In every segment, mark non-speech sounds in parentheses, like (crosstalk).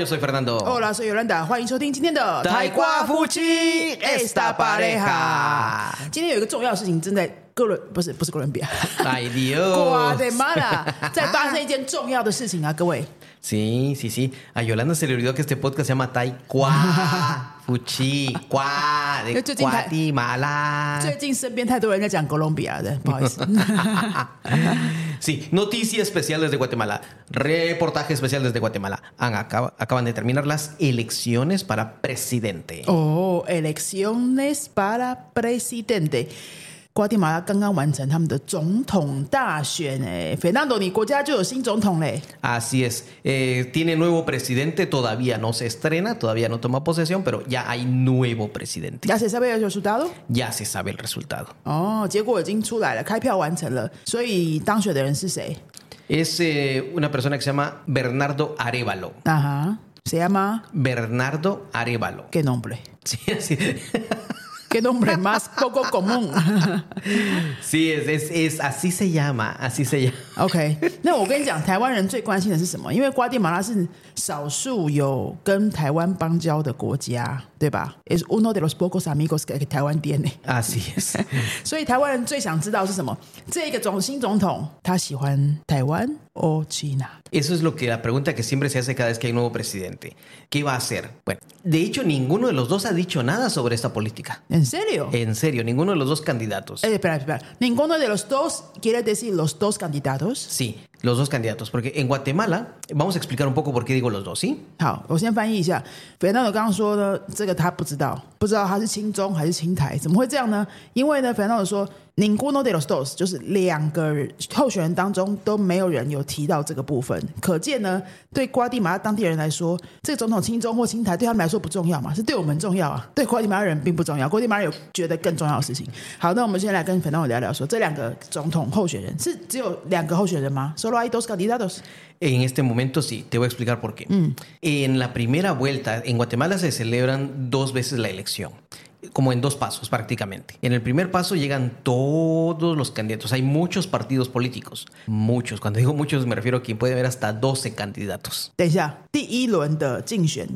yo soy Fernando. Hola, soy 尤兰达，欢迎收听今天的台瓜夫妻 esta pareja 今天有一个重要的事情正在哥伦，不是不是哥伦比亚， Ay 瓜 Dios. 的妈啦，在发生一件重要的事情啊，各位。 Sí, (laughs) sí, (laughs) sí. A Yolanda se le olvidó que este podcast se llama Tai Qua (laughs) Fuchi Qua de 最近太- Guatemala. 最近身边太多人在讲哥伦比亚的，不好意思。 Sí, noticia especial desde Guatemala. Reportaje especial desde Guatemala. Han- acaba- acaban de terminar las elecciones para presidente. 哦，elecciones para presidente。 瓜地马拉刚刚完成他们的总统大选，哎，Fernando，你国家就有新总统嘞？ Así es. Eh, tiene nuevo presidente, todavía no se estrena, todavía no toma posesión, pero ya hay nuevo presidente. Ya se sabe el resultado？ Ya se sabe el resultado. 哦，结果已经出来了，开票完成了，所以当选的人是谁？ Es eh, una persona que se llama Bernardo Arevalo. 啊哈，谁llama Bernardo Arevalo. ¿Qué nombre? (laughs) Sí, así. ¿Qué nombre más poco común? Sí, es, es- es- así se llama, así se llama. OK，那我跟你讲，台湾人最关心的是什么？因为瓜地马拉是少数有跟台湾邦交的国家，对吧？Es uno de los pocos amigos que 台湾 tiene。 Así es. 所以台湾人最想知道是什么？这个总新总统他喜欢台湾 (laughs) o China？ Eso es lo que la pregunta que siempre se hace cada vez que hay nuevo presidente. ¿Qué va a hacer? Bueno, de hecho, ninguno de los dos ha dicho nada sobre esta política. ¿En serio？ En serio, ninguno de los dos candidatos. Eh, espera, espera. Ninguno de los dos quiere decir los dos candidatos。 Sí, los dos candidatos. Porque en Guatemala, vamos a explicar un poco por qué digo los dos, ¿sí? 好，我先翻译一下。Fernando 刚刚说呢，这个他不知道，不知道他是亲中还是亲台，怎么会这样呢？因为呢，Fernando 说 ninguno de los dos，就是两个候选人当中都没有人有提到这个部分，可见呢，对瓜地马拉当地人来说，这个总统亲中或亲台对他们来说不重要嘛，是对我们重要啊，对瓜地马拉人并不重要。瓜地马拉有觉得更重要的事情。好，那我们先来跟 Fernando 聊聊说，这两个总统候选人是只有两个候选人吗？Solo hay dos candidatos。En este momento sí, te voy a explicar por qué. En la primera vuelta, en Guatemala se celebran dos veces la elección, como en dos pasos prácticamente. En el primer paso llegan todos los candidatos, hay muchos partidos políticos, muchos, cuando digo muchos me refiero a que puede haber hasta 12 candidatos. 等一下，第一轮的竞选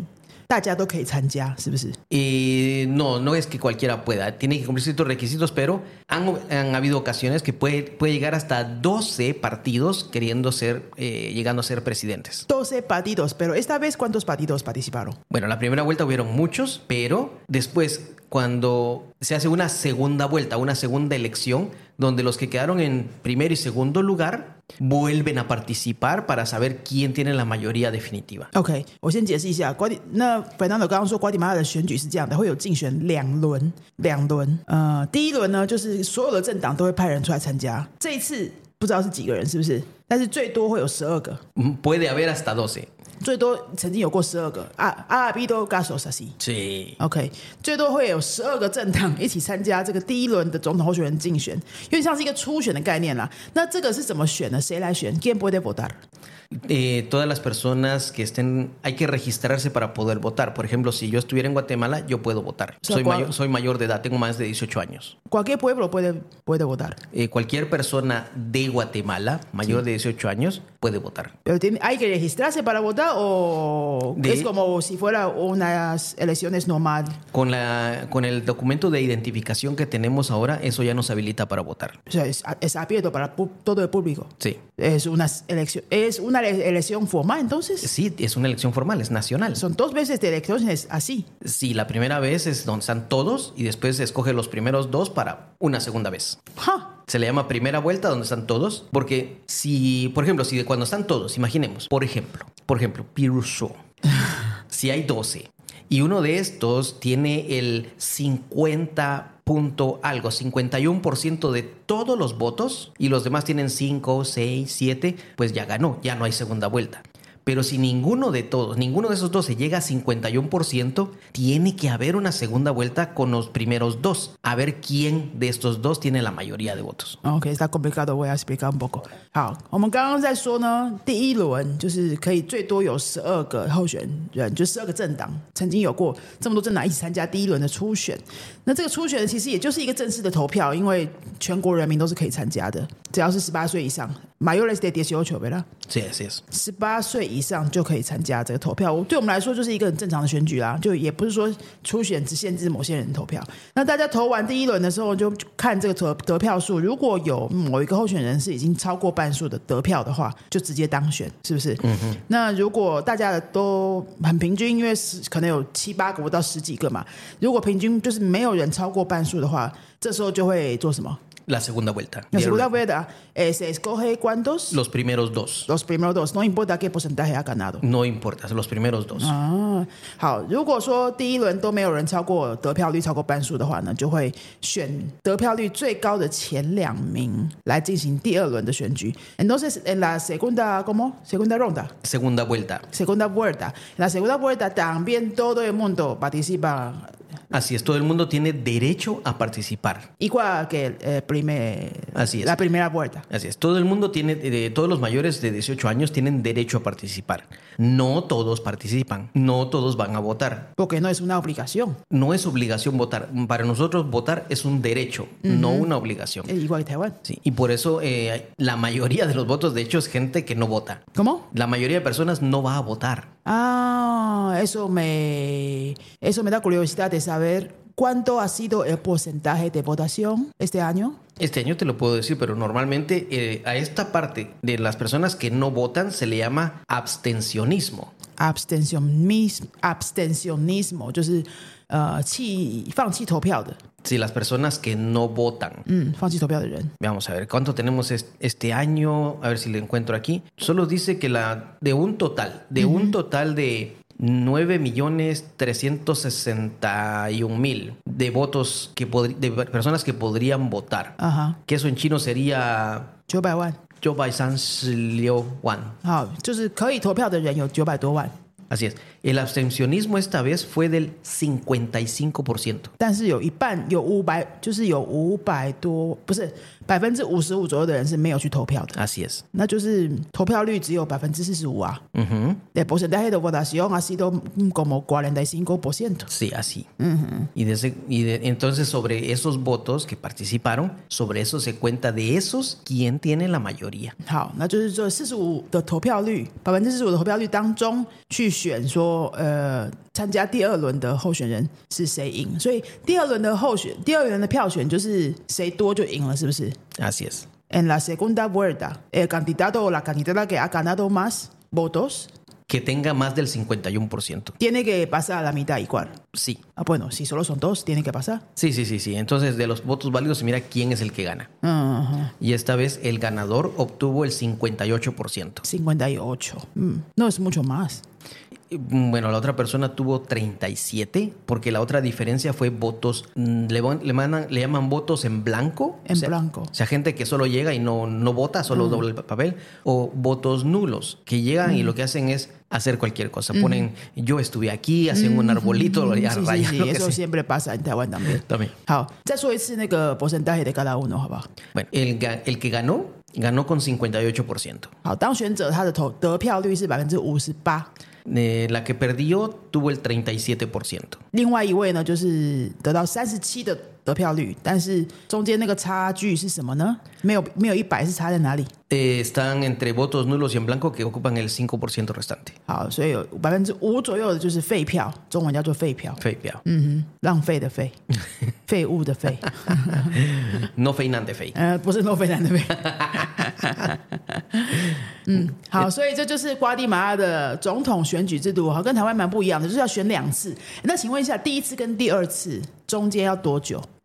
大家都可以参加，是不是？ Eh, no, no es que cualquiera pueda, tiene que cumplir ciertos requisitos, pero han, han habido ocasiones que puede, puede llegar hasta 12 partidos queriendo ser, eh, llegando a ser presidentes. 12 partidos, pero esta vez ¿cuántos partidos participaron? Bueno, la primera vuelta hubieron muchos, pero después, cuando se hace una segunda vuelta, una segunda elección, donde los que quedaron en primero y segundo lugar vuelven a participar para saber quién tiene la mayoría definitiva. OK，我先解释一下，瓜地那 Fernando 刚刚说瓜地马拉的选举是这样的，会有竞选两轮，两轮。呃，第一轮呢，就是所有的政党都会派人出来参加，这一次不知道是几个人，是不是？但是最多会有十二个， Mm, Puede haber hasta 12. 最多曾经有过十二个。啊，阿尔比都 gaso s a s Sí. OK，最多会有十二个政党一起参加这个第一轮的总统候选人竞选，有点像是一个初选的概念啦。那这个是怎么选呢？谁来选？¿Quién puede votar？ Eh, todas las personas que estén, hay que registrarse para poder votar. Por ejemplo, si yo estuviera en Guatemala, yo puedo votar. O sea, Soy ¿cuál- mayor, soy mayor de edad, tengo más de 18 años. Cualquier pueblo puede, puede votar. Eh, cualquier persona de Guatemala, mayor de 18 años, puede votar. Pero tiene- hay que registrarse para votar o De- es como si fuera unas elecciones normal. Con, la, con el documento de identificación que tenemos ahora, eso ya nos habilita para votar. O sea, es, es abierto para todo el público. Sí. Es una elección, es una ele- elección formal, entonces. Sí, es una elección formal, es nacional. Son dos veces de elecciones así. Sí, la primera vez es donde están todos y después se escoge los primeros dos para una segunda vez. ¡Ja! Se le llama primera vuelta donde están todos, porque si, por ejemplo, si de cuando están todos, imaginemos, por ejemplo, por ejemplo, Piruso, (laughs) si hay 12 y uno de estos tiene el 50 punto algo, 51% de todos los votos y los demás tienen 5, 6, 7, pues ya ganó, ya no hay segunda vuelta. Pero si ninguno de todos, ninguno de esos dos se llega a 51%, tiene que haber una segunda vuelta con los primeros dos. A ver quién de estos dos tiene la mayoría de votos. OK，está complicado，我要 explicar un poco。好，我们刚刚在说呢，第一轮就是可以最多有十二个候选人，就十二个政党曾经有过这么多政党一起参加第一轮的初选。那这个初选其实也就是一个正式的投票，因为全国人民都是可以参加的，只要是十八岁以上。mayores de dieciocho，对啦。 Sí, así es. 十八岁 以上就可以参加这个投票。我对我们来说就是一个很正常的选举啦，就也不是说初选只限制某些人投票。那大家投完第一轮的时候，就看这个得得票数，如果有某一个候选人是已经超过半数的得票的话，就直接当选，是不是？嗯嗯。那如果大家的都很平均，因为十可能有七八个到十几个嘛，如果平均就是没有人超过半数的话，这时候就会做什么？La segunda vuelta. La segunda vuelta eh, se escoge cuántos Los primeros dos. los primeros dos, no importa qué porcentaje ha ganado. No importa, los primeros dos. 啊，好，如果说第一轮都没有人超过得票率超过半数的话呢，就会选得票率最高的前两名来进行第二轮的选举。Entonces, en la segunda, ¿cómo? Segunda ronda. Segunda vuelta. Segunda vuelta. En la segunda vuelta también todo el mundo participa Así es, todo el mundo tiene derecho a participar. igual que el eh, primer, Así es. la primera vuelta. Así es, todo el mundo tiene, eh, todos los mayores de 18 años tienen derecho a participar. No todos participan, no todos van a votar. Porque no es una obligación. No es obligación votar. Para nosotros votar es un derecho, no una obligación. Igual que Taiwán. Sí, y por eso eh, la mayoría de los votos, de hecho, es gente que no vota. ¿Cómo? La mayoría de personas no va a votar. Ah, eso me, eso me da curiosidad de saber cuánto ha sido el porcentaje de votación este año. Este año te lo puedo decir, pero normalmente eh, a esta parte de las personas que no votan se le llama abstencionismo. Abstencionismo, abstencionismo 就是呃弃放弃投票的， Si las personas que no votan. 嗯，放弃投票的人。 Vamos a ver, ¿cuánto tenemos es- este año? A ver si lo encuentro aquí. Solo dice que la de un total, de un total de 9 millones 361 mil de votos que podri- de personas que podrían votar. 啊哈， Que eso en chino sería 九百万， Joe Biden Liu Wan. 好，就是可以投票的人有九百多万， Así es. El abstencionismo esta vez fue del 55%. 但是有一半有五百，就是有五百多，不是 百分之五十五左右的人是没有去投票的， Así es. 那就是投票率只有百分之四十五啊。 Ujú. El porcentaje de votación ha sido mm, como 45%. Sí, así. Y, desde- y de- entonces sobre esos votos que participaron, sobre eso se cuenta de esos quién tiene la mayoría. 好，那就是这四十五的投票率，百分之四十五的投票率当中去选说，呃， 参加第二轮的候选人是谁赢，所以第二轮的候选，第二轮的票选就是谁多就赢了，是不是 Así es. ？En la segunda vuelta, el candidato o la candidata que ha ganado más votos Que tenga más del 51%. tiene que pasar a la mitad igual. Sí. Ah, bueno, si solo son dos, tiene que pasar. Sí, sí, sí, sí. Entonces de los votos válidos se mira quién es el que gana. 嗯哼 Y esta vez el ganador obtuvo el 58%. 58, mm, no es mucho más. Y, mm, Bueno, la otra persona tuvo 37 porque la otra diferencia fue votos, mm, le, van- le mandan- le llaman votos en blanco. En blanco. O sea, gente que solo llega y no, no vota, solo dobla el papel. O votos nulos, que llegan y lo que hacen es hacer cualquier cosa. Ponen, yo estuve aquí, hacen un arbolito, lo Sí, ya sí, rayan, sí, lo (laughs) que eso sea. siempre pasa en Taiwán también. También. 好，再说一次那个 porcentaje de cada uno，好不好？ Bueno, el, ga- el que ganó, ganó con 58%. 好，当选者他的投得票率是百分之五十八， Eh, la que perdió tuvo el 37%. 另外一位呢就是得到三十七的 得票率，但是中间那个差距是什么呢？没有没有一百是差在哪里？Eh, están entre votos nulos y en blanco que ocupan el 5% restante. 好，所以有百分之五左右的就是废票，中文叫做废票，废票嗯哼，浪费的废，(laughs) 废物的废，No feinante fei. 呃，不是诺菲兰的废。(laughs) 嗯，好，所以这就是瓜地马拉的总统选举制度，好，跟台湾蛮不一样的，就是要选两次。那请问一下，第一次跟第二次中间要多久？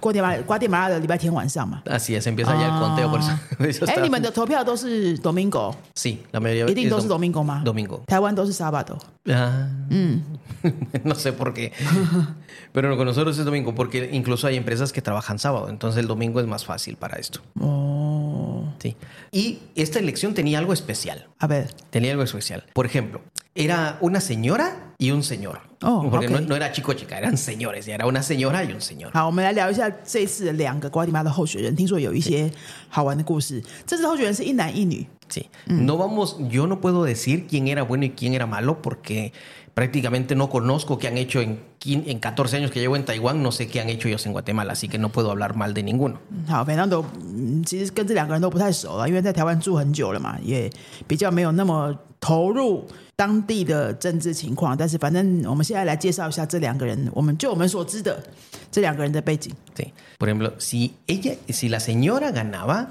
瓜地马瓜地马拉的礼拜天晚上嘛。 Así es, empieza ya el conteo. Por eso, (laughs) por eso 哎， estaba- 你们的投票都是 Domingo， Sí, la mayoría 一定都是 es dom- Domingo 吗？ Domingo. 台湾都是 Sábado。 Ah, (laughs) no sé por qué. (laughs) Pero con nosotros es domingo, porque incluso hay empresas que trabajan sábado, entonces el domingo es más fácil para esto. 哦， Sí. Y esta elección tenía algo especial. 阿贝， Tenía algo especial. Por ejemplo, era una señora y un señor. Oh, Porque no, ok. no era chico o chica, eran señores. Era una señora y un señor. 好，我们来聊一下这次的两个瓜地马拉的候选人，听说有一些好玩的故事。这次候选人是一男一女， Sí. No vamos, yo no puedo decir quién era bueno y quién era malo porque prácticamente no conozco qué han hecho en, quin- en 14 años que llevo en Taiwán, no sé qué han hecho ellos en Guatemala, así que no puedo hablar mal de ninguno. 好，Fernando，嗯，其实跟这两个人都不太熟了，因为在台湾住很久了嘛，也比较没有那么 投入当地的政治情况。但是反正我们现在来介绍一下这两个人，我们就我们所知的这两个人的背景。Sí. Por ejemplo, si ella, si la señora ganaba,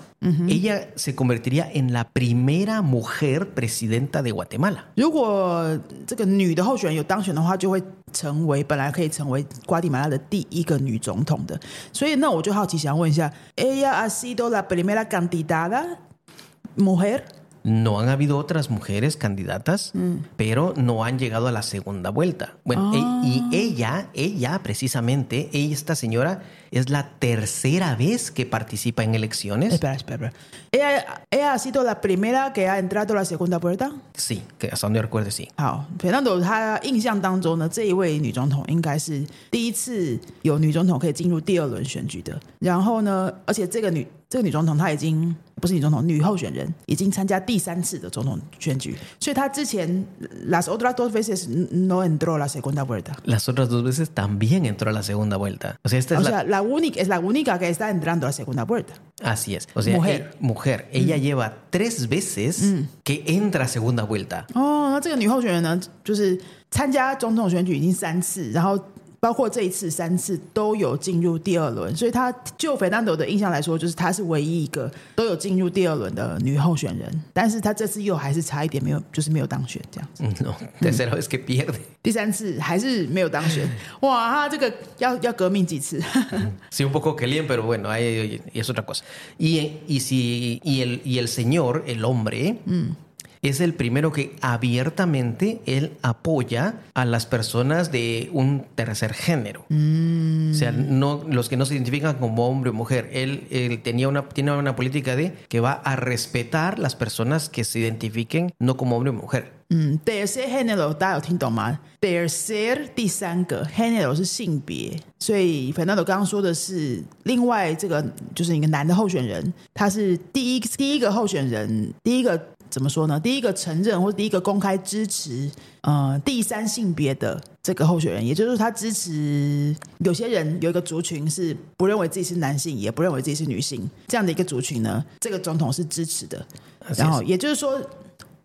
ella se convertiría en la primera mujer presidenta de Guatemala. 如果这个女的候选人有当选的话，就会成为本来可以成为瓜地马拉的第一个女总统的。所以那我就好奇想问一下，Ella ha sido la primera candidata mujer No han habido otras mujeres candidatas, pero no han llegado a la segunda vuelta. Bueno, e- y ella, ella precisamente, ella, esta señora, es la tercera vez que participa en elecciones. Espera, espera, espera. Ella, ella ha sido la primera que ha entrado a la segunda puerta. Sí, que hasta donde yo recuerde, sí. 好，Fernando 他印象当中呢，这一位女总统应该是第一次有女总统可以进入第二轮选举的。然后呢，而且这个女 这个女总统她已经不是女总统，女候选人已经参加第三次的总统选举，所以她之前 las otras dos veces no entró a la segunda vuelta。 Las otras dos veces también entró a la segunda vuelta. O sea, esta es O la, sea, la única es la única que está entrando a la segunda vuelta。 Así es. O sea, Mujer. eh, mujer. Ella lleva tres veces que entra a segunda vuelta. 哦，那这个女候选人呢，就是参加总统选举已经三次，然后 包括这一次、三次都有进入第二轮，所以他就斐南德的印象来说，就是她是唯一一个都有进入第二轮的女候选人。但是她这次又还是差一点，没有就是没有当选这样子。嗯，no，(laughs) 第三次还是没有当选。哇，他，这个要要革命几次？(laughs) 是 un poco caliente，pero bueno，hay es otra cosa y y si y el y el señor el hombre，嗯。es el primero que abiertamente él apoya a las personas de un tercer género. O sea, no, los que no se identifican como hombre o mujer. Él, él tenía una, tiene una política de que va a respetar las personas que se identifiquen no como hombre o mujer. 嗯，tercer género 大家有听懂吗？tercer 第三个 género 是性别，所以 Fernando 刚刚说的是另外这个就是一个男的候选人，他是第一第一个候选人，第一个 怎么说呢？第一个承认或第一个公开支持呃第三性别的这个候选人，也就是说他支持有些人有一个族群是不认为自己是男性，也不认为自己是女性这样的一个族群呢，这个总统是支持的。然后也就是说，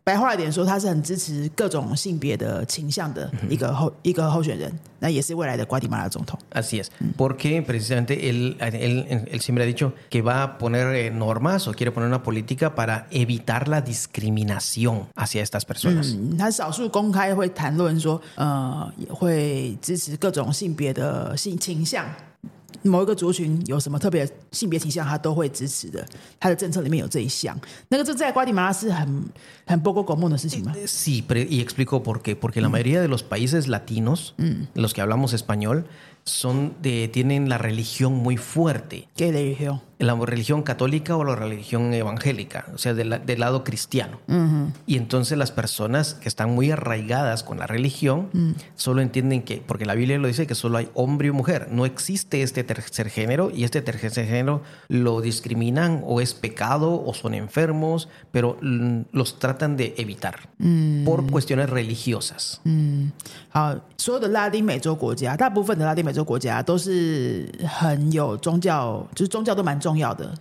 白话一点说，他是很支持各种性别的倾向的一个候、一个候选人，那也是未来的瓜地马拉总统。Así es, porque precisamente él, él, él siempre ha dicho que va a poner eh, normas o quiere poner una política para evitar la discriminación hacia estas personas. 嗯，他少数公开会谈论说，呃，也会支持各种性别的性倾向。某一个族群有什么特别性别倾向，他都会支持的。他的政策里面有这一项，那个这在瓜地马拉是很很波国狗梦的事情吗？Sí, pero- y explico por qué. Porque la mayoría de los países latinos, los que hablamos español, son de, tienen la religión muy fuerte. 给雷兄，La religión católica o la religión evangélica, o sea, del, la- del lado cristiano. Y entonces las personas que están muy arraigadas con la religión solo entienden que, porque la Biblia lo dice, que solo hay hombre y mujer. No existe este tercer género y este tercer género lo discriminan o es pecado o son enfermos, pero mm, los tratan de evitar por cuestiones religiosas. 好，所有的拉丁美洲国家，大部分的拉丁美洲国家都是很有宗教，就是宗教都蛮重 重要的，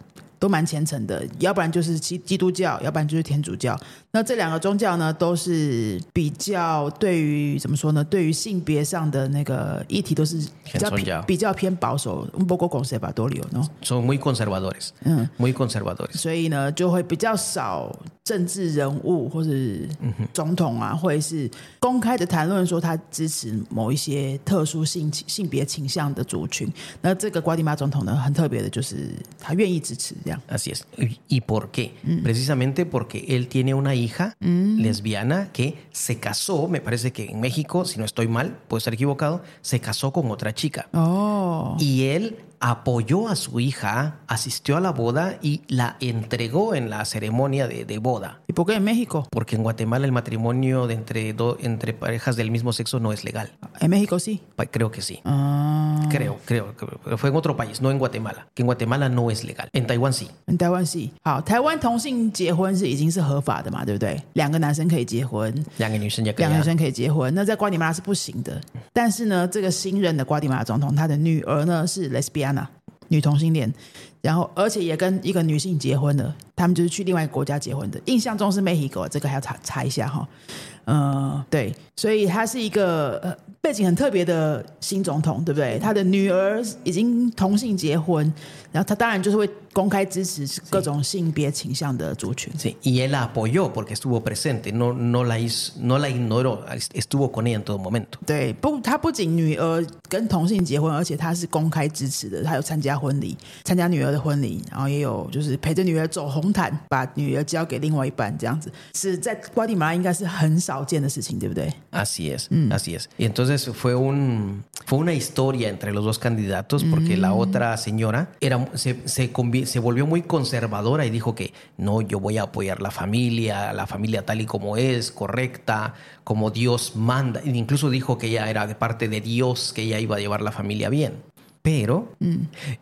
都蛮虔诚的，要不然就是基基督教，要不然就是天主教。那这两个宗教呢，都是比较对于怎么说呢？对于性别上的那个议题都是比较比较偏保守，un poco conservatorio 喏。Son muy conservadores, muy conservadores. 所以呢，就会比较少政治人物或是总统啊，或者是公开的谈论说他支持某一些特殊性性别倾向的族群。那这个瓜迪马总统呢，很特别的就是他愿意支持这样。Así es. ¿Y- ¿Y por qué? Precisamente porque él tiene una hija lesbiana que se casó, me parece que en México, si no estoy mal, puedo estar equivocado, se casó con otra chica. Oh. 哦，Y él apoyó a su hija, asistió a la boda y la entregó en la ceremonia de, de boda. ¿Y por qué en México? Porque en Guatemala el matrimonio de entre, do- entre parejas del mismo sexo no es legal. En México sí. Pa- Creo que sí. Ah， Creo, creo, creo. Pero Fue en otro país, no en Guatemala. Que en Guatemala no es legal. En Taiwán sí. 嗯台湾系好，台湾同性结婚是已经是合法的嘛，对不对？两个男生可以结婚，两个女生也可以啊两个女生可以结婚。那在瓜地马拉是不行的。但是呢，这个新任的瓜地马拉总统，他的女儿呢是 女同性恋，然后而且也跟一个女性结婚了，他们就是去另外一个国家结婚的。印象中是 Mexico，这个还要查查一下哈。呃，对，所以他是一个呃背景很特别的新总统，对不对？他的女儿已经同性结婚，然后他当然就是会公开支持各种性别倾向的族群。Sí, y él apoyó porque estuvo presente, no, no, la, hizo- no la ignoró, estuvo con ella en todo momento. 对，不，他不仅女儿跟同性结婚，而且他是公开支持的，他有参加婚礼，参加女儿的婚礼，然后也有就是陪着女儿走红毯，把女儿交给另外一半，这样子是在瓜地马拉应该是很少见的事情，对不对？ Así es, así es. Y entonces fue un fue una historia entre los dos candidatos porque la otra señora era se, se, convi- se volvió muy conservadora y dijo que no, yo voy a apoyar la familia, la familia tal y como es, correcta, como Dios manda. E incluso dijo que ella era de parte de Dios, que ella iba a llevar la familia bien. Pero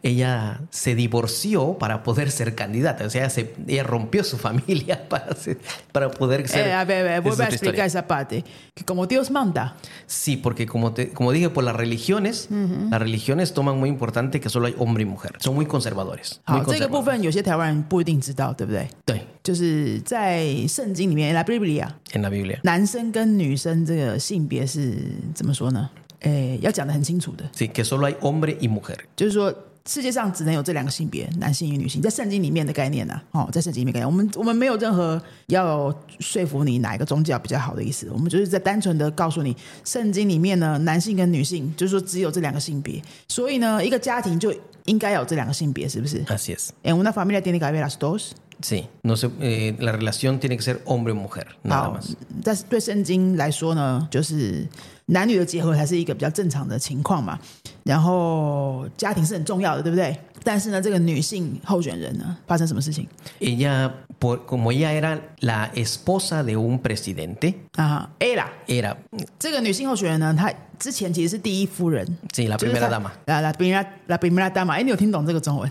ella se divorció para poder ser candidata. O sea, ella, se- ella rompió su familia (laughs) para, ser- para poder ser. Eh, a ver, a ver, Esa es vuelve a otra historia. explicar esa parte, que como Dios manda, Sí, porque como, te- como dije, por las religiones, las religiones toman muy importante que solo hay hombre y mujer. Son muy conservadores. muy 好，这个部 conservadores. 分有些台湾人不一定知道，对不对？对，就是在圣经里面，来 Biblia， en la Biblia. 男生跟女生这个性别是怎么说呢？ 诶，要讲的很清楚的。Sí, que solo hay hombre y mujer. 就是说世界上只能有这两个性别，男性与女性，在圣经里面的概念呢、哦，在圣经里面概念，我们我们没有任何要说服你哪一个宗教比较好的意思，我们就是在单纯的告诉你，圣经里面呢，男性跟女性，就是说只有这两个性别，所以呢，一个家庭就应该有这两个性别，是不是 Así es. ？En una familia tiene que haber las dos。 Sí, no se, eh, la relación tiene que ser hombre y mujer, nada 好 más.，但是对圣经来说呢，就是男女的结合才是一个比较正常的情况嘛。然后家庭是很重要的，对不对？但是呢，这个女性候选人呢，发生什么事情 Ella, por- como ella era la esposa de un presidente, 啊？A 啦， era, 这个女性候选人呢，她 之前其实是第一夫人，自己拉比米拉大，拉拉比拉拉比拉。哎，你有听懂这个中文？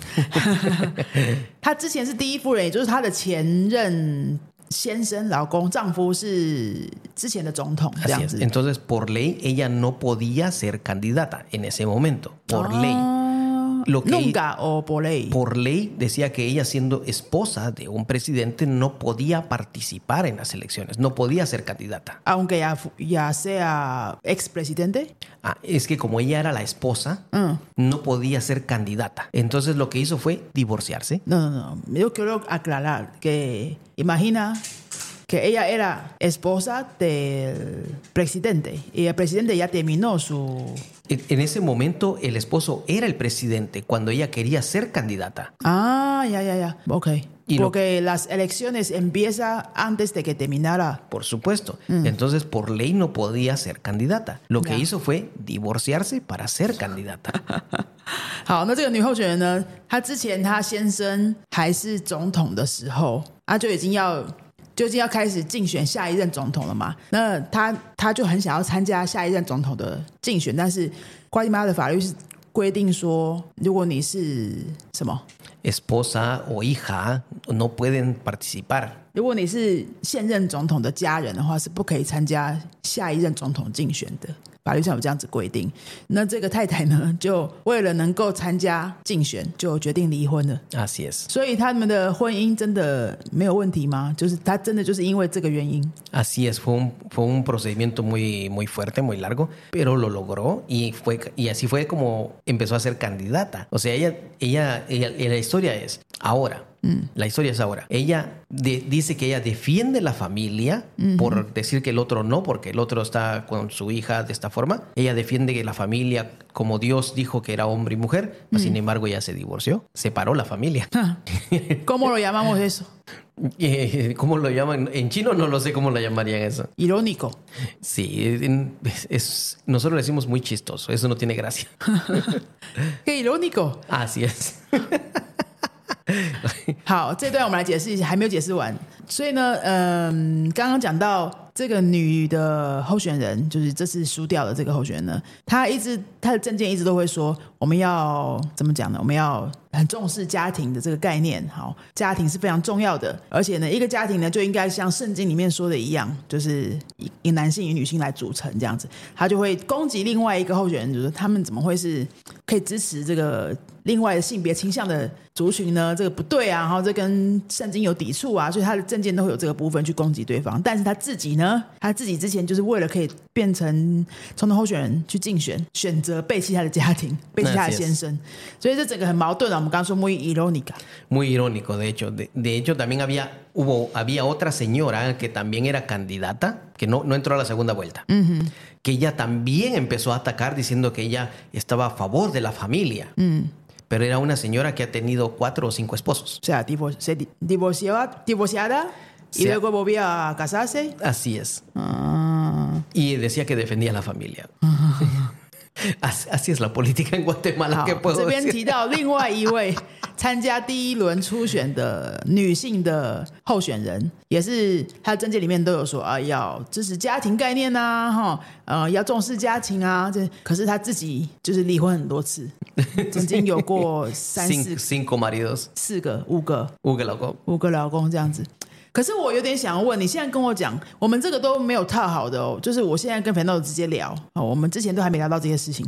(laughs) 他之前是第一夫人，也就是他的前任先生、老公、丈夫是之前的总统这样子。Entonces por ley ella no podía ser candidata en ese momento por ley、啊 Lo que- Nunca o por ley。Por ley decía que ella siendo esposa de un presidente no podía participar en las elecciones, no podía ser candidata. aunque ya, ya sea expresidente. Ah, es que como ella era la esposa, no podía ser candidata. Entonces lo que hizo fue divorciarse. No, no, no. Yo quiero aclarar que imagina que ella era esposa del presidente y el presidente ya terminó su... En en ese momento el esposo era el presidente cuando ella quería ser candidata. Ah, ya, ya, ya. Ok. Y lo- Porque las elecciones empiezan antes de que terminara. Por supuesto. Entonces por ley no podía ser candidata. Lo que Ya. hizo fue divorciarse para ser candidata. (laughs) 好，那这个女候选人呢？她之前她先生还是总统的时候，她就已经要 就已经要开始竞选下一任总统了嘛。那他他就很想要参加下一任总统的竞选，但是瓜地马拉的法律是规定说，如果你是什么，Esposa o hija no pueden participar. 如果你是现任总统的家人的话，是不可以参加下一任总统竞选的。法律上有这样子规定。那这个太太呢，就为了能够参加竞选，就决定离婚了。Así es. 所以他们的婚姻真的没有问题吗？就是他真的就是因为这个原因 Así es, fue un, fue un procedimiento muy, muy fuerte, muy largo, pero lo logró y, fue, y así fue como empezó a ser candidata. O sea, ella, ella, ella- la historia es, ahora, La historia es ahora. Ella de- dice que ella defiende la familia por decir que el otro no, porque el otro está con su hija de esta forma. Ella defiende que la familia, como Dios dijo que era hombre y mujer, mas sin embargo ella se divorció, separó la familia. (laughs) ¿Cómo lo llamamos eso? Eh, ¿Cómo lo llaman? En chino no lo sé cómo lo llamarían eso. Irónico. Sí, es, nosotros le decimos muy chistoso, eso no tiene gracia. (laughs) Qué irónico。Así es. (laughs) (laughs) 好，这段我们来解释一下，还没有解释完。所以呢，嗯，刚刚讲到这个女的候选人，就是这次输掉的这个候选人呢，她一直她的证件一直都会说，我们要怎么讲呢？我们要很重视家庭的这个概念。好，家庭是非常重要的，而且呢，一个家庭呢就应该像圣经里面说的一样，就是以以男性与女性来组成这样子。他就会攻击另外一个候选人，就是他们怎么会是可以支持这个另外的性别倾向的族群呢？这个不对啊，然后这跟圣经有抵触啊，所以他的证件都会有这个部分去攻击对方。但是他自己呢，他自己之前就是为了可以变成总统候选人去竞选，选择背弃他的家庭，背弃他的先生，所以这整个很矛盾啊。Tom Ganso muy irónica. Muy irónico, de hecho. De, de, hecho, también había, hubo, había otra señora que también era candidata, que no, no entró a la segunda vuelta, que ella también empezó a atacar diciendo que ella estaba a favor de la familia. Uh. Pero era una señora que ha tenido cuatro o cinco esposos. O sea, divor divorciada y luego volvía a casarse. Así es. Ah. Y decía que defendía la familia. Ah. (laughs) (laughs) así, así es la política en Guatemala, ¿qué，puedo 这边提到另外一位 (laughs) 参加第一轮初选的女性的候选人，也是她的政见里面都有说啊，要支持家庭概念呐、哈，呃，要重视家庭啊。这可是她自己就是离婚很多次，(laughs) 曾经有过三四 cinco maridos. 四个、五个、五个老公五个老公这样子。可是我有点想要问，你现在跟我讲，我们这个都没有套好的哦，就是我现在跟肥豆直接聊哦，我们之前都还没聊到这些事情。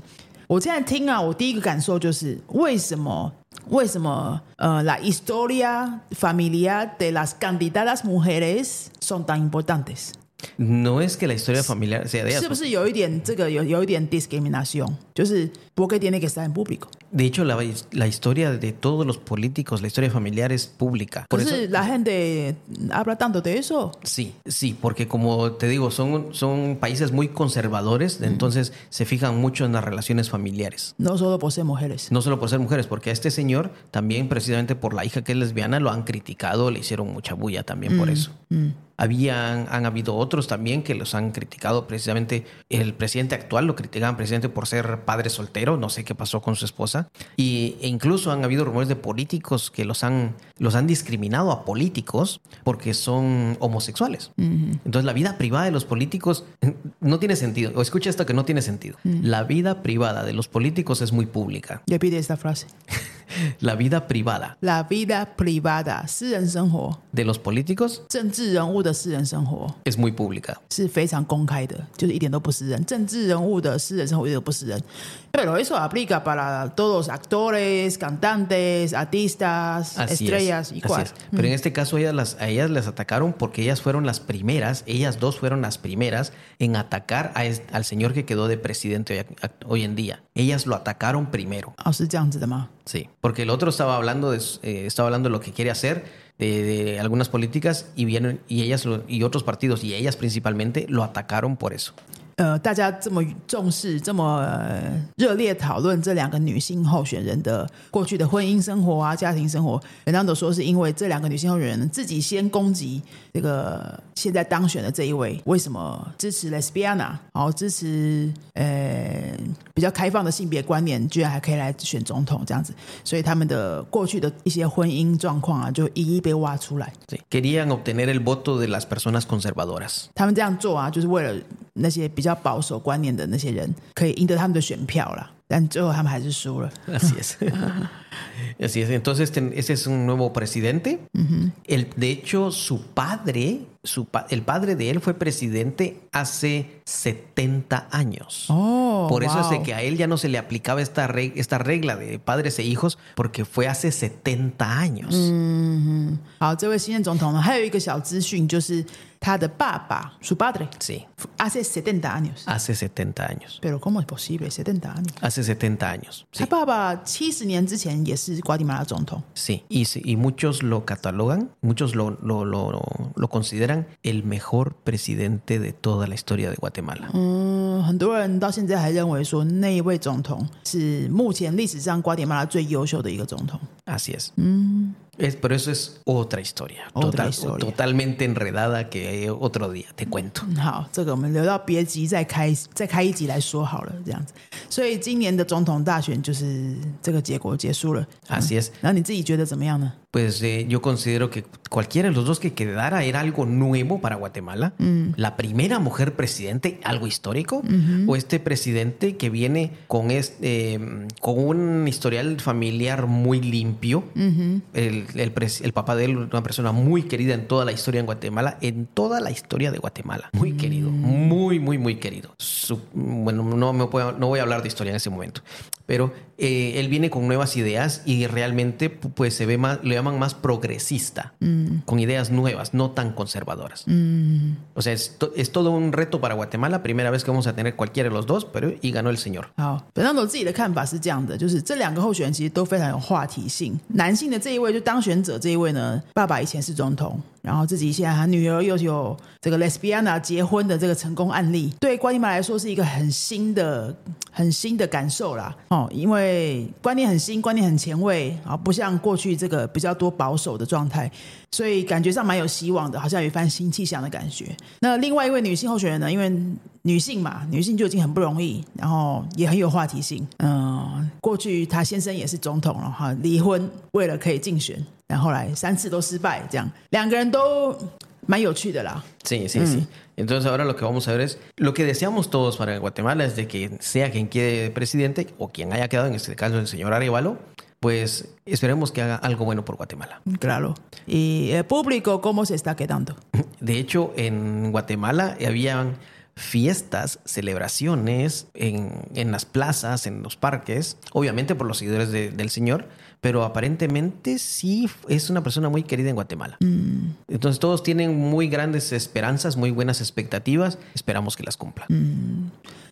我现在听啊，我第一个感受就是为什么为什么呃，la historia familiar de las candidatas mujeres son tan importantes？No es que la historia familiar sea de 是.不是有一点这个有有一点 discriminación？就是 porque tiene que estar en público。De hecho, la, la historia de todos los políticos, la historia familiar es pública. 可 Por eso, 是 la gente habla tanto de eso。sí, sí, porque como te digo, son, son países muy conservadores, entonces se fijan mucho en las relaciones familiares. No solo por ser mujeres。No solo por ser mujeres, porque a este señor también precisamente por la hija que es lesbiana lo han criticado, le hicieron mucha bulla también por eso. Habían, han habido otros también que los han criticado precisamente. El presidente actual lo criticaban precisamente por ser padre soltero, no sé qué pasó con su esposa. Y, e incluso han habido rumores de políticos que los han, los han discriminado a políticos porque son homosexuales. Entonces la vida privada de los políticos (laughs) no tiene sentido. O escucha esto que no tiene sentido. La vida privada de los políticos es muy pública. Repite esta frase。 (laughs) La vida privada La vida privada，私人生活， de los políticos 政治人物的私人生活 es muy pública. 是非常公开的，就是一点都不私人。政治人物的私人生活一点都不私人。 eso aplica para todos, actores, cantantes, artistas, estrellas y cosas. Es. Pero en este caso ellas las, a ellas les atacaron porque ellas fueron las primeras, ellas dos fueron las primeras en atacar al señor que quedó de presidente hoy, en día. Ellas lo atacaron primero. Ah, sí, porque el otro estaba hablando de, eh, estaba hablando de lo que quiere hacer. De, de, algunas políticas y vienen y ellas y otros partidos y ellas principalmente lo atacaron por eso. 呃，大家这么重视、这么、呃热烈讨论这两个女性候选人的过去的婚姻生活啊、家庭生活，人家都说是因为这两个女性候选人自己先攻击这个现在当选的这一位，为什么支持 lesbiana，然后支持呃比较开放的性别观念，居然还可以来选总统这样子，所以他们的过去的一些婚姻状况啊，就一一被挖出来。Querían obtener el voto de las personas conservadoras. 他们这样做啊，就是为了那些比较保守观念的那些人可以赢得他们的选票啦。但最后他们还是输了。 Así es. (laughs) Así es. Entonces, ten- ese es un nuevo presidente. El, de hecho, su padre, su pa- el padre de él fue presidente hace 70 años. Oh, Por eso es de wow. que a él ya no se le aplicaba esta, reg- esta regla de padres e hijos, porque fue hace 70 años. 好，这位新任总统呢，还有一个小资讯，就是 他的爸爸 su padre Sí, hace 70 años。 hace 70 años. Pero cómo es posible 70 años？ Hace hace 70 años. 他 Sí, 爸爸七十年之前也是瓜地马拉总统。 sí. Y, sí, y muchos lo catalogan, muchos lo, lo, lo, lo consideran el mejor presidente de toda la historia de Guatemala. 嗯，很多人到现在还认为说那一位总统是目前历史上瓜地马拉最优秀的一个总统。 Así es. Es- pero eso es otra historia, Otra total- historia. totalmente enredada que otro día te cuento. 嗯(laughs) 好，这个我们留到别集再开再开一集来说好了，这样子。所以今年的总统大选就是这个结果结束了。 Así es. 然后你自己觉得怎么样呢？ Pues eh, yo considero que cualquiera de los dos que quedara era algo nuevo para Guatemala. La primera mujer presidente, algo histórico, o este presidente que viene con, este, eh, con un historial familiar muy limpio. el, el el papá de él, una persona muy querida en toda la historia en Guatemala, en toda la historia de Guatemala. Muy querido, muy, muy, muy querido. Su- bueno, no, me puedo- no voy a hablar de historia en ese momento, pero eh, él viene con nuevas ideas y realmente pu- pues se ve más, le llaman más progresista, con ideas nuevas, no tan conservadoras. O sea, es, to- es todo un reto para Guatemala, primera vez que vamos a tener cualquiera de los dos, pero y ganó el señor. 好，本当我自己的看法是这样的，就是这两个候选人其实都非常有话题性。男性的这一位就当选者这一位呢，爸爸以前是总统， 然后自己现在他女儿又有这个 lesbiana 结婚的这个成功案例，对瓜地马来说是一个很新的、很新的感受啦。哦，因为观念很新，观念很前卫啊，不像过去这个比较多保守的状态，所以感觉上蛮有希望的，好像有一番新气象的感觉。那另外一位女性候选人呢，因为女性嘛，女性就已经很不容易，然后也很有话题性。嗯、过去她先生也是总统了哈，离婚为了可以竞选，然后后来三次都失败，这样两个人都蛮有趣的啦。 Sí, sí, sí. Entonces ahora lo que vamos a ver es lo que deseamos todos para Guatemala es de que sea quien quede presidente o quien haya quedado, en este caso el señor Arevalo, pues esperemos que haga algo bueno por Guatemala. Claro. Y el público, ¿cómo se está quedando? (laughs) De hecho, en Guatemala habían fiestas, celebraciones en, en las plazas, en los parques, obviamente por los seguidores de- del señor, pero aparentemente sí es una persona muy querida en Guatemala. Entonces todos tienen muy grandes esperanzas, muy buenas expectativas, esperamos que las cumplan.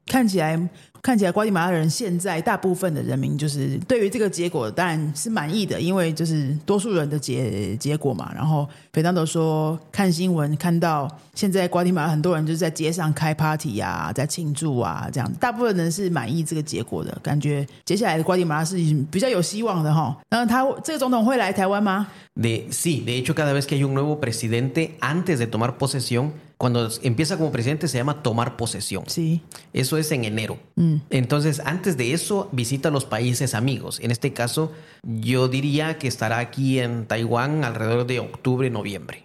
看起来看起来瓜地马拉人现在大部分的人民就是对于这个结果当然是满意的，因为就是多数人的结结果嘛。然后肥当都说看新闻看到现在瓜地马拉很多人就是在街上开 party 啊，在庆祝啊，这样大部分人是满意这个结果的，感觉接下来的瓜地马拉是比较有希望的哈。那他这个总统会来台湾吗？De, sí, de hecho cada vez que hay un nuevo presidente, antes de tomar posesión, cuando empieza como presidente se llama tomar posesión. 是 Eso es en enero. Entonces, antes de eso, visita los países amigos. En este caso, yo diría que estará aquí en Taiwán alrededor de octubre, noviembre.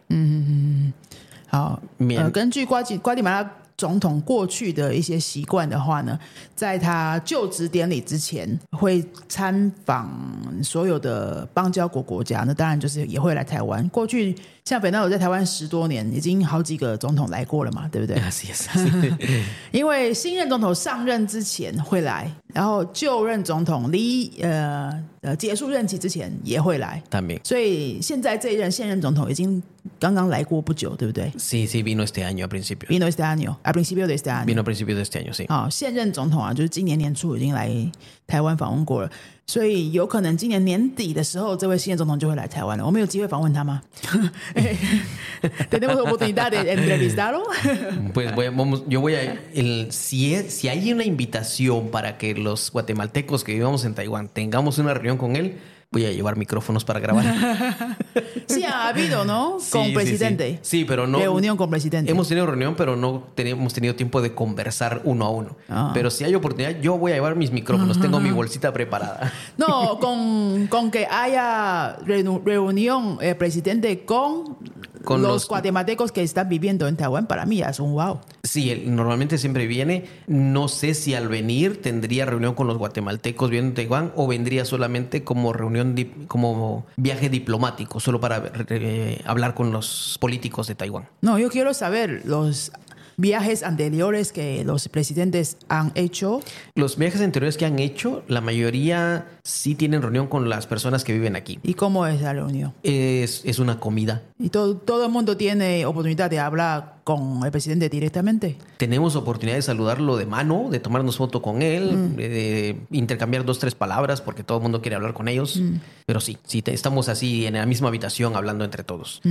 好，免呃，根据瓜地瓜地马拉总统过去的一些习惯的话呢，在他就职典礼之前会参访所有的邦交国国家，那当然就是也会来台湾。过去 像斐纳我在台湾十多年，已经好几个总统来过了嘛，对不对？(laughs) Así es. (laughs) 因为新任总统上任之前会来，然后就任总统离呃呃结束任期之前也会来，También. 所以现在这一任现任总统已经刚刚来过不久，对不对 Sí, sí, vino este año a principio. Vino este año, a principio de este año. Vino a principios de este año, sí. 好，现任总统啊，就是今年年初已经来台湾访问过了，所以有可能今年年底的时候，这位新任总统就会来台湾了。我们有机会访问他吗？Tenemos oportunidad (laughs) (laughs) de entrevistarlo. (laughs) Pues voy a- vamos, yo voy a. el- si, es- si hay una invitación para que los guatemaltecos que vivamos en Taiwán tengamos una reunión con él, voy a llevar micrófonos para grabar. (laughs) Sí, ha habido, ¿no? Con sí, presidente. Sí, Sí, pero no. Reunión con presidente. Hemos tenido reunión, pero no tenemos tenido tiempo de conversar uno a uno. Ah. Pero si hay oportunidad, yo voy a llevar mis micrófonos. Tengo mi bolsita preparada. (laughs) No, con, con que haya reunión eh, presidente con, Con los, los- guatemaltecos que están viviendo en Taiwán, para mí es un wow. Sí, él normalmente siempre viene. No sé si al venir tendría reunión con los guatemaltecos viendo en Taiwán o vendría solamente como reunión, como viaje diplomático, solo para eh, hablar con los políticos de Taiwán. No, yo quiero saber los viajes anteriores que los presidentes han hecho. Los viajes anteriores que han hecho, la mayoría sí tienen reunión con las personas que viven aquí. ¿Y cómo es la reunión? Es, es una comida. Y todo, todo el mundo tiene oportunidad de hablar con el presidente directamente. Tenemos oportunidad de saludarlo de mano, de tomarnos foto con él, de, de intercambiar dos, tres palabras, porque todo el mundo quiere hablar con ellos. Pero sí, sí, te- estamos así en la misma habitación hablando entre todos.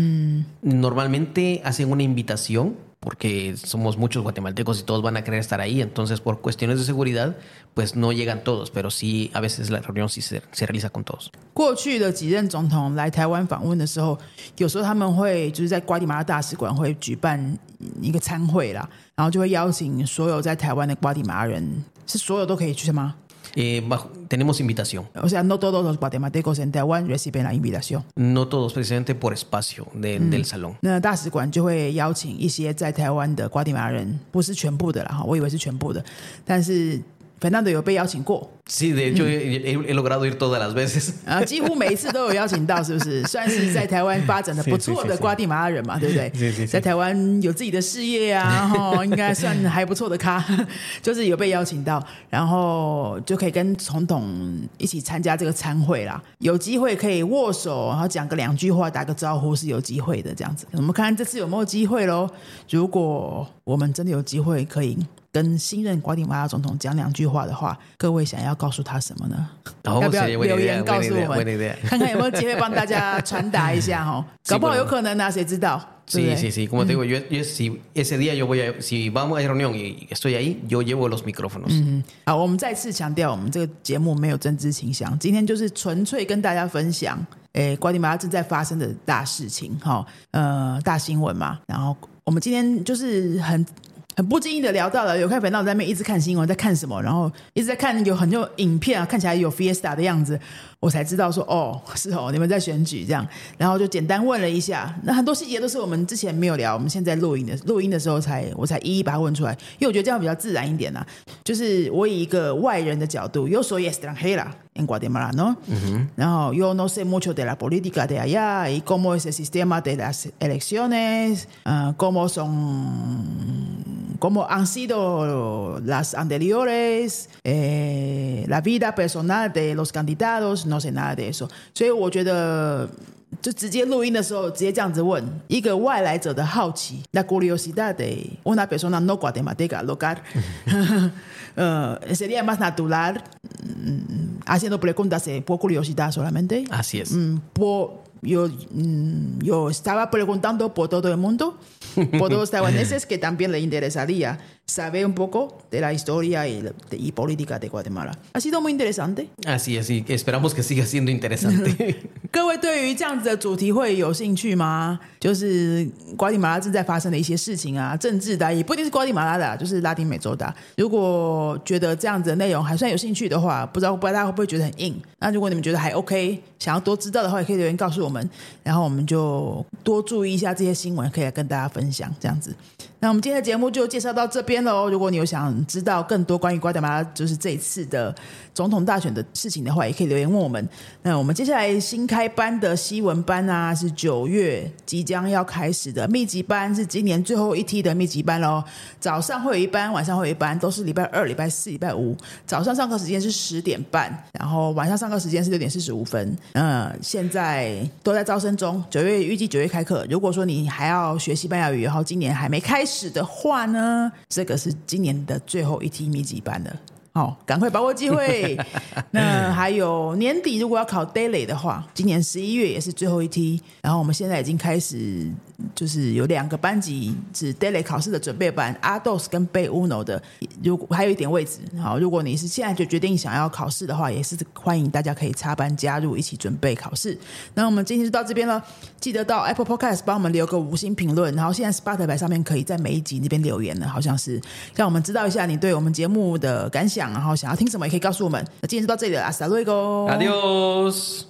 Normalmente hacen una invitación, porque somos muchos guatemaltecos y todos van a querer estar ahí, entonces por cuestiones de seguridad, pues no llegan todos, pero sí, a veces la reunión sí se, se realiza con todos. 过去的几任总统来台湾访问的时候，有时候他们会就是在瓜地马拉大使馆会举办 一个参会啦，然后就会邀请所有在台湾的瓜地马拉人，是所有都可以去的吗？Eh, bajo- tenemos invitación. O sea, no todos los guatemaltecos en Taiwán reciben la invitación。No todos, precisamente por espacio de- del salón. 那大使馆就会邀请一些在台湾的瓜地马拉人，不是全部的啦，哈，我以为是全部的，但是 Fernando 有被邀请过，Sí, de hecho he, he- he logrado ir todas las veces. 啊，几乎每一次都有邀请到，是不是？(laughs) 算是在台湾发展的不错的瓜地马拉人嘛，对不对？在台湾有自己的事业啊，哈，应该算还不错的咖，(laughs) 就是有被邀请到，然后就可以跟总统一起参加这个参会啦。有机会可以握手，然后讲个两句话，打个招呼是有机会的，这样子。我们看看这次有没有机会喽？如果我们真的有机会可以。跟新任瓜地马拉总统讲两句话的话，各位想要告诉他什么呢？Oh, 要不要留言告诉我们看看有没有机会帮大家传达一下哈？(laughs) 搞不好有可能啊，谁知道？对不 Sí, sí, sí. Como te digo, yo, yo si ese día yo voy a, si vamos a reunión y estoy ahí, yo llevo los micrófonos. 好，我们再次强调，我们这个节目没有政治倾向，今天就是纯粹跟大家分享，诶，瓜地马拉正在发生的大事情，哈，呃，大新闻嘛。然后我们今天就是很。很不经意的聊到了，有看频道在那边一直看新闻，在看什么，然后一直在看有很多影片啊，看起来有 Fiesta 的样子，我才知道说哦，是哦，你们在选举这样，然后就简单问了一下，那很多细节都是我们之前没有聊，我们现在录音的录音的时候才我才一一把它问出来，因为我觉得这样比较自然一点呐、就是我以一个外人的角度，yo soy (laughs) extranjera en Guatemala, ¿no?然后 yo no sé mucho de la política de allá y cómo es el sistema de las elecciones, ah, cómo son cómo han sido las anteriores, eh, la vida personal de los candidatos, no sé nada de eso. 所以我觉得。就直接录音的时候，直接这样子问一个外来者的好奇，la curiosidad de una persona no guatemalteca local，呃，sería más natural mm, haciendo preguntas eh, por curiosidad solamente， Así es. Mm, por, yo, mm, yo estaba preguntando por todo el mundo, por todos los taiwaneses (laughs) que también le interesaría saber un poco de la historia y, de- y política de Guatemala. Ha sido muy interesante. Así es, y esperamos que siga siendo interesante. (laughs) 各位对于这样子的主题会有兴趣吗？就是瓜地马拉正在发生的一些事情啊，政治的啊、也不一定是瓜地马拉的啊，就是拉丁美洲的啊。如果觉得这样子的内容还算有兴趣的话，不知道不知道大家会不会觉得很硬？那如果你们觉得还 OK， 想要多知道的话，也可以留言告诉我们，然后我们就多注意一下这些新闻，可以来跟大家分享这样子。那我们今天的节目就介绍到这边喽。如果你有想知道更多关于瓜地马拉就是这一次的总统大选的事情的话，也可以留言问我们。那我们接下来新开班的西文班啊，是九月即将要开始的密集班，是今年最后一梯的密集班喽。早上会有一班，晚上会有一班，都是礼拜二、礼拜四、礼拜五。早上上课时间是十点半，然后晚上上课时间是六点四十五分。嗯，现在都在招生中，九月预计九月开课。如果说你还要学西班牙语，然后今年还没开始的话呢，这个是今年的最后一期密集班了。好，赶快把握机会。(laughs) 那还有年底如果要考 daily 的话，今年十一月也是最后一梯。然后我们现在已经开始，就是有两个班级是 daily 考试的准备班，Ados 跟贝 Uno 的。如果还有一点位置，好，如果你是现在就决定想要考试的话，也是欢迎大家可以插班加入，一起准备考试。那我们今天就到这边了，记得到 Apple Podcast 帮我们留个五星评论，然后现在 Spotify 上面可以在每一集那边留言了，好像是让我们知道一下你对我们节目的感想，然后想要听什么也可以告诉我们。那今天就到这里了，阿斯达瑞哥，Adios